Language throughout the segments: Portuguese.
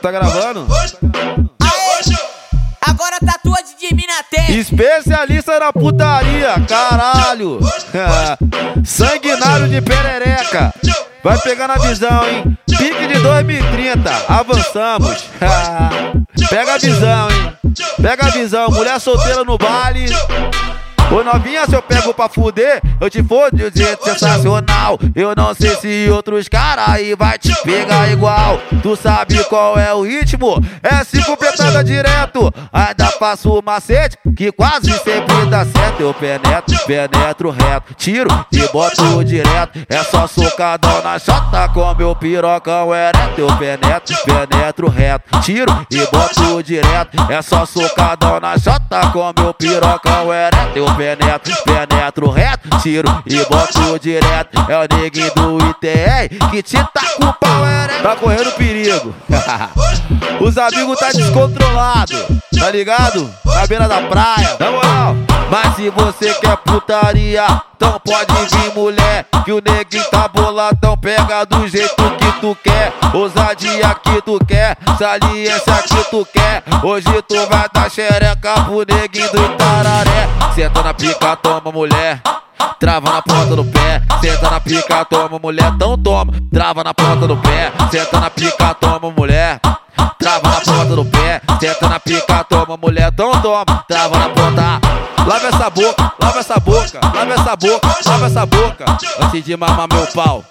Tá gravando? Aê, agora tatua de mim na testa. Especialista na putaria, caralho. Sanguinário de perereca. Vai pegar na visão, hein? Pique de 2030, avançamos. Pega a visão, hein? Pega a visão, mulher solteira no baile. Ô novinha, se eu pego pra fuder, eu te fodo de jeito sensacional. Eu não sei se outros caras aí vai te pegar igual. Tu sabe qual é o ritmo? É cinco petada direto. Ainda faço o macete, que quase sempre dá certo. Eu penetro, penetro reto, tiro e boto direto. É só socadão na chata com meu pirocão ereto. Eu penetro, penetro reto, tiro e boto direto. É só socadão na chata com meu pirocão ereto. Eu penetro, penetro reto, tiro e boto direto. É o neguinho do ITR que te tá com pau ereto. Tá correndo perigo. Os amigos tá descontrolado, tá ligado? Na beira da praia, na moral. Mas se você quer putaria, então pode vir mulher. Que o neguinho tá boladão, pega do jeito que tu quer. Ousadia que tu quer, saliência que tu quer. Hoje tu vai dar xereca pro neguinho do Itararé. Senta na pica, toma mulher. Trava na ponta do pé, senta na pica, toma mulher, então toma. Trava na ponta do pé, senta na pica, toma mulher. Trava na ponta do pé, senta na pica, toma mulher, então toma. Trava na ponta. Lava essa boca, lava essa boca, lava essa boca, lava essa boca. Antes de mamar meu pau.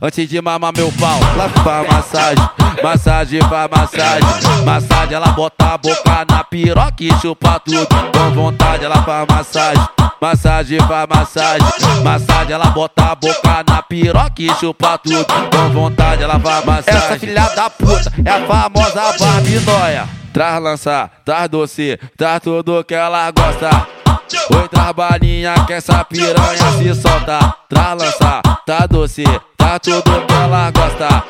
Antes de mamar meu pau, lá faz massagem, massagem faz massagem, massagem ela bota a boca na piroca e chupa tudo. Com vontade ela faz massagem, massagem faz massagem, massagem ela bota a boca na piroca e chupa tudo. Com vontade ela faz massagem. Essa filha da puta é a famosa Barbie Noia. Traz lançar, traz doce, traz tudo que ela gosta. Oi, trabalhinha que essa piranha se solta. Traz lançar, tá doce, tá tudo que ela gosta.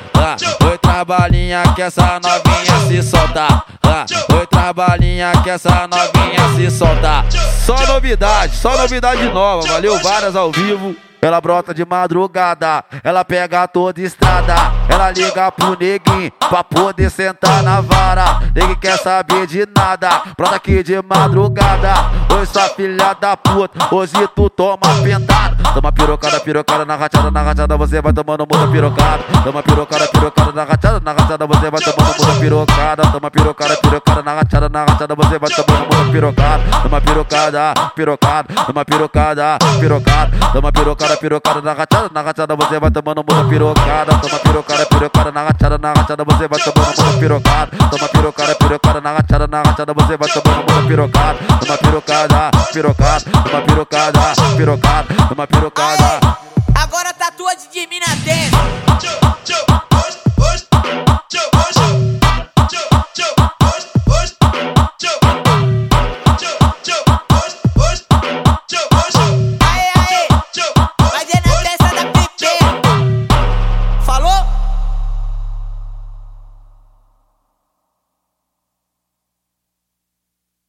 Oi, trabalhinha que essa novinha se solta. Oi, trabalhinha que essa novinha se solta. Só novidade, só novidade nova. Valeu, várias ao vivo. Ela brota de madrugada, ela pega toda estrada. Ela liga pro neguinho pra poder sentar na vara. Neguinho quer saber de nada, brota aqui de madrugada. Oi, sua filha da puta, hoje tu toma pentada. Toma pirocada, pirocada na rachada, na rachada você vai tomando muita pirocada. Toma pirocada, pirocada na rachada, na rachada você vai tomando muita pirocada. Toma pirocada, pirocada na rachada, na rachada você vai tomando muita pirocada. Toma pirocada, pirocada, toma pirocada, pirocada, toma pirocada, pirocada na rachada, na rachada você vai tomando muita pirocada. Toma pirocada, pirocada na rachada, na rachada você vai tomando muita pirocada. Toma pirocada, pirocada na rachada, na rachada você vai tomando muita pirocada. Toma pirocada, pirocada, toma pirocada, pirocada, toma pirocada. Agora tatua de mim na testa.